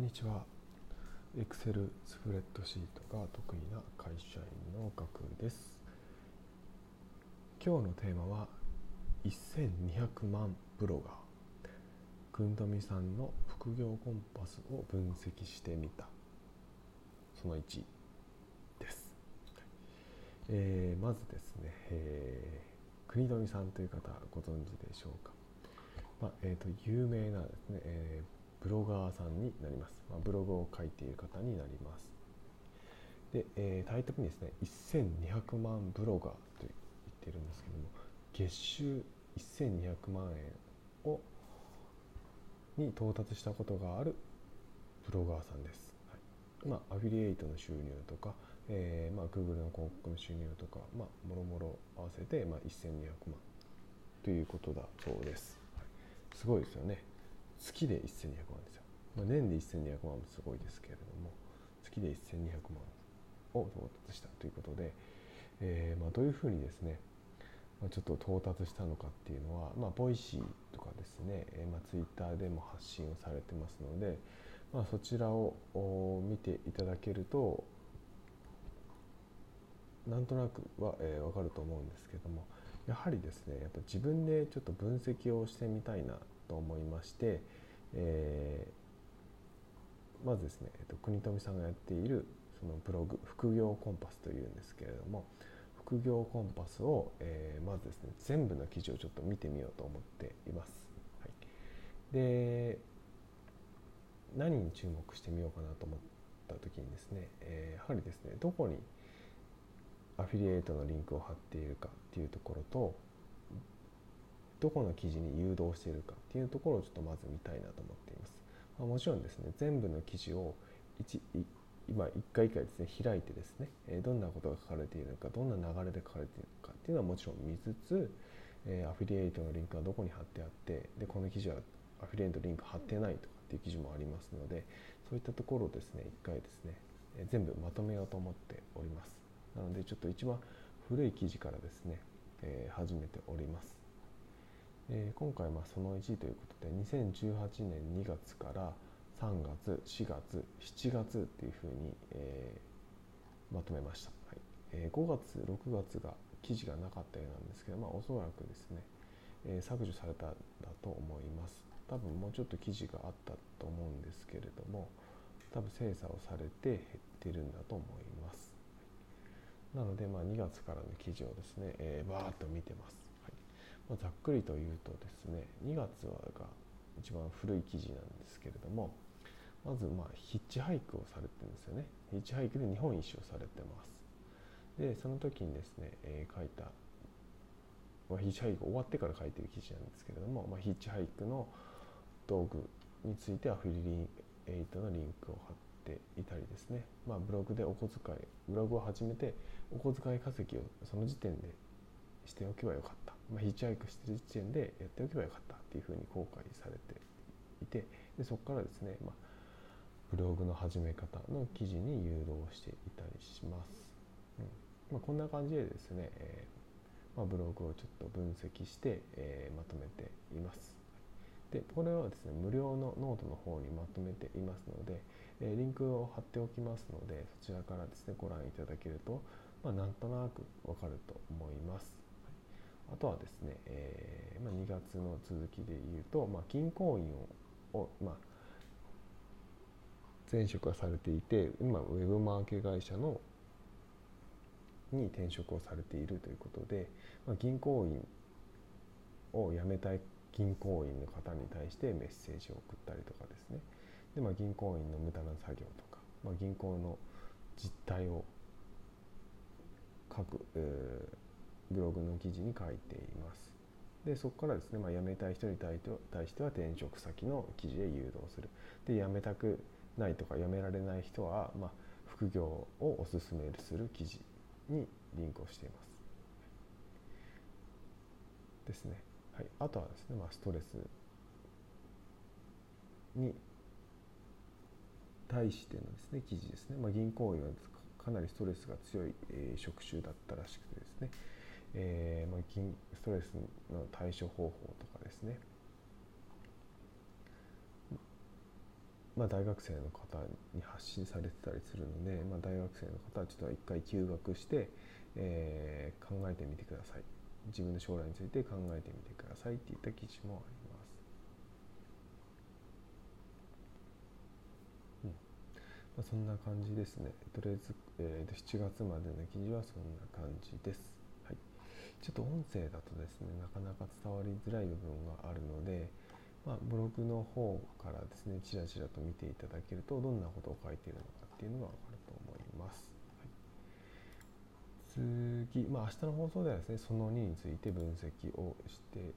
こんにちは。Excel スプレッドシートが得意な会社員のガクです。今日のテーマは1200万ブロガー。くんどみさんの副業コンパスを分析してみた。その1です。えーまずですね、えー、国富さんという方ご存知でしょうか。まあえー、と有名なですね、えーブロガーさんになります。まあ、ブログを書いている方になります。で、えータイトルにですね、1200万ブロガーと言っているんですけども、月収1200万円をに到達したことがあるブロガーさんです。はいまあ、アフィリエイトの収入とか、えーまあ、Google の広告の収入とか、まあ、もろもろ合わせて、まあ、1200万ということだそうです。はい、すごいですよね。月で1200万ですよ。まあ、年で1200万もすごいですけれども、月で1200万を到達したということで、えーまあ、どういうふうにですね、まあ、ちょっと到達したのかっていうのは、まあ、 Voicy とかですね、えーまあ、ツイッターでも発信をされてますので、まあ、そちらを見ていただけるとなんとなくは、えー、分かると思うんですけどもやはりですねやっぱ自分でちょっと分析をしてみたいなと思いまして、えーまずですね、えっと、国富さんがやっているそのブログ副業コンパスというんですけれども副業コンパスを、えーまずですね全部の記事をちょっと見てみようと思っています。はい、で何に注目してみようかなと思った時にですね、えーやはりですねどこにアフィリエイトのリンクを貼っているかっていうところとどこの記事に誘導しているかっていうところをちょっとまず見たいなと思っています。まあ、もちろんですね全部の記事を一今一回一回ですね開いてですね、えどんなことが書かれているのかどんな流れで書かれているのかっていうのはもちろん見つつ、えアフィリエイトのリンクはどこに貼ってあってでこの記事はアフィリエイトリンク貼ってないとかっていう記事もありますのでそういったところをですね一回ですね、え全部まとめようと思っておりますなのでちょっと一番古い記事からですね、えー始めております。えー今回まあその1ということで2018年2月から3月4月7月っていうふうに、えーまとめました、はい。えー5月6月が記事がなかったようなんですけど、まあ、おそらくですね、えー削除されたんだと思います。多分もうちょっと記事があったと思うんですけれども多分精査をされて減ってるんだと思います。なので、まあ、2月からの記事をですね、えー、バーッと見てます、はい。まあ、ざっくりと言うとですね2月はが一番古い記事なんですけれどもまずまあヒッチハイクをされてるんですよね。ヒッチハイクで日本一周されてます。でその時にですね、えー、書いた、まあ、ヒッチハイク終わってから書いてる記事なんですけれども、まあ、ヒッチハイクの道具についてはフリー8のリンクを貼っていたりですね、まあ、ブログでお小遣いブログを始めてお小遣い稼ぎをその時点でしておけばよかった、まあ、ヒッチハイクしてる時点でやっておけばよかったっていうふうに後悔されていてでそこからですね、まあ、ブログの始め方の記事に誘導していたりします、うん。まあ、こんな感じでですね、えー、まブログをちょっと分析して、えー、まとめています。でこれはですね無料のノートの方にまとめていますので、えリンクを貼っておきますのでそちらからですねご覧いただけると、まあ、なんとなくわかると思います。あとはですね、えーまあ、2月の続きで言うと、まあ、銀行員をを、まあ、前職はされていて今ウェブマーケ会社のに転職をされているということで、まあ、銀行員を辞めたい銀行員の方に対してメッセージを送ったりとかですねで、まあ、銀行員の無駄な作業とか、まあ、銀行の実態を書く、えーブログの記事に書いています。でそこからですね、まあ、辞めたい人に対しては転職先の記事へ誘導する。で辞めたくないとか辞められない人は、まあ、副業をおすすめする記事にリンクをしています。ですね。はい、あとはですね、まあ、ストレス。に対してのですね記事ですね、まあ、銀行員はかなりストレスが強い、えー職種だったらしくてですね、えーまあ、ストレスの対処方法とかですね。まあ、大学生の方に発信されてたりするので、まあ、大学生の方はちょっと一回休学して、えー、考えてみてください。自分の将来について考えてみてくださいっていった記事もあります、うん。まあ、そんな感じですね。とりあえず、えー、7月までの記事はそんな感じです。はい、ちょっと音声だとですねなかなか伝わりづらい部分があるので、まあ、ブログの方からですねちらちらと見ていただけるとどんなことを書いているのかっていうのが分かると思います。はい、次、まあ、明日の放送ではですねその2について分析をして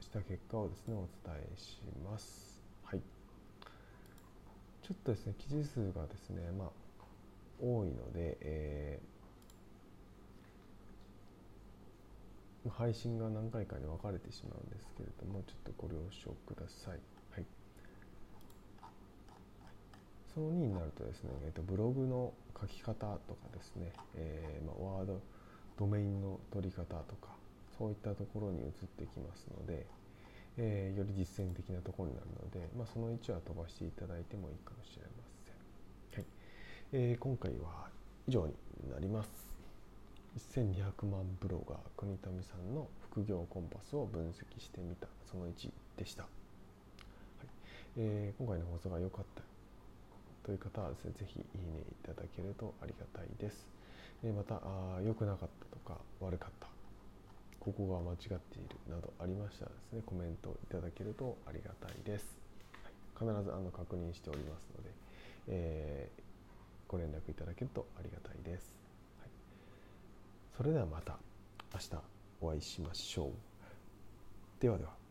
した結果をですねお伝えします。はい、ちょっとですね記事数がですね、まあ、多いので、えー配信が何回かに分かれてしまうんですけれどもちょっとご了承ください。はい、その2になるとですね、えー、とブログの書き方とかですね、えー、ドメインの取り方とかそういったところに移ってきますので、えー、より実践的なところになるので、まあ、その1は飛ばしていただいてもいいかもしれません。はいえー、今回は以上になります。1200万ブロガー国富さんの副業コンパスを分析してみたその1でした、はいえー、今回の放送が良かったという方はですねぜひいいねいただけるとありがたいです、え、また良くなかったとか悪かった。ここが間違っているなどありましたらですねコメントいただけるとありがたいです、はい、必ずあの確認しておりますので、えー、ご連絡いただけるとありがたいです。はい。それではまた明日お会いしましょう。ではでは。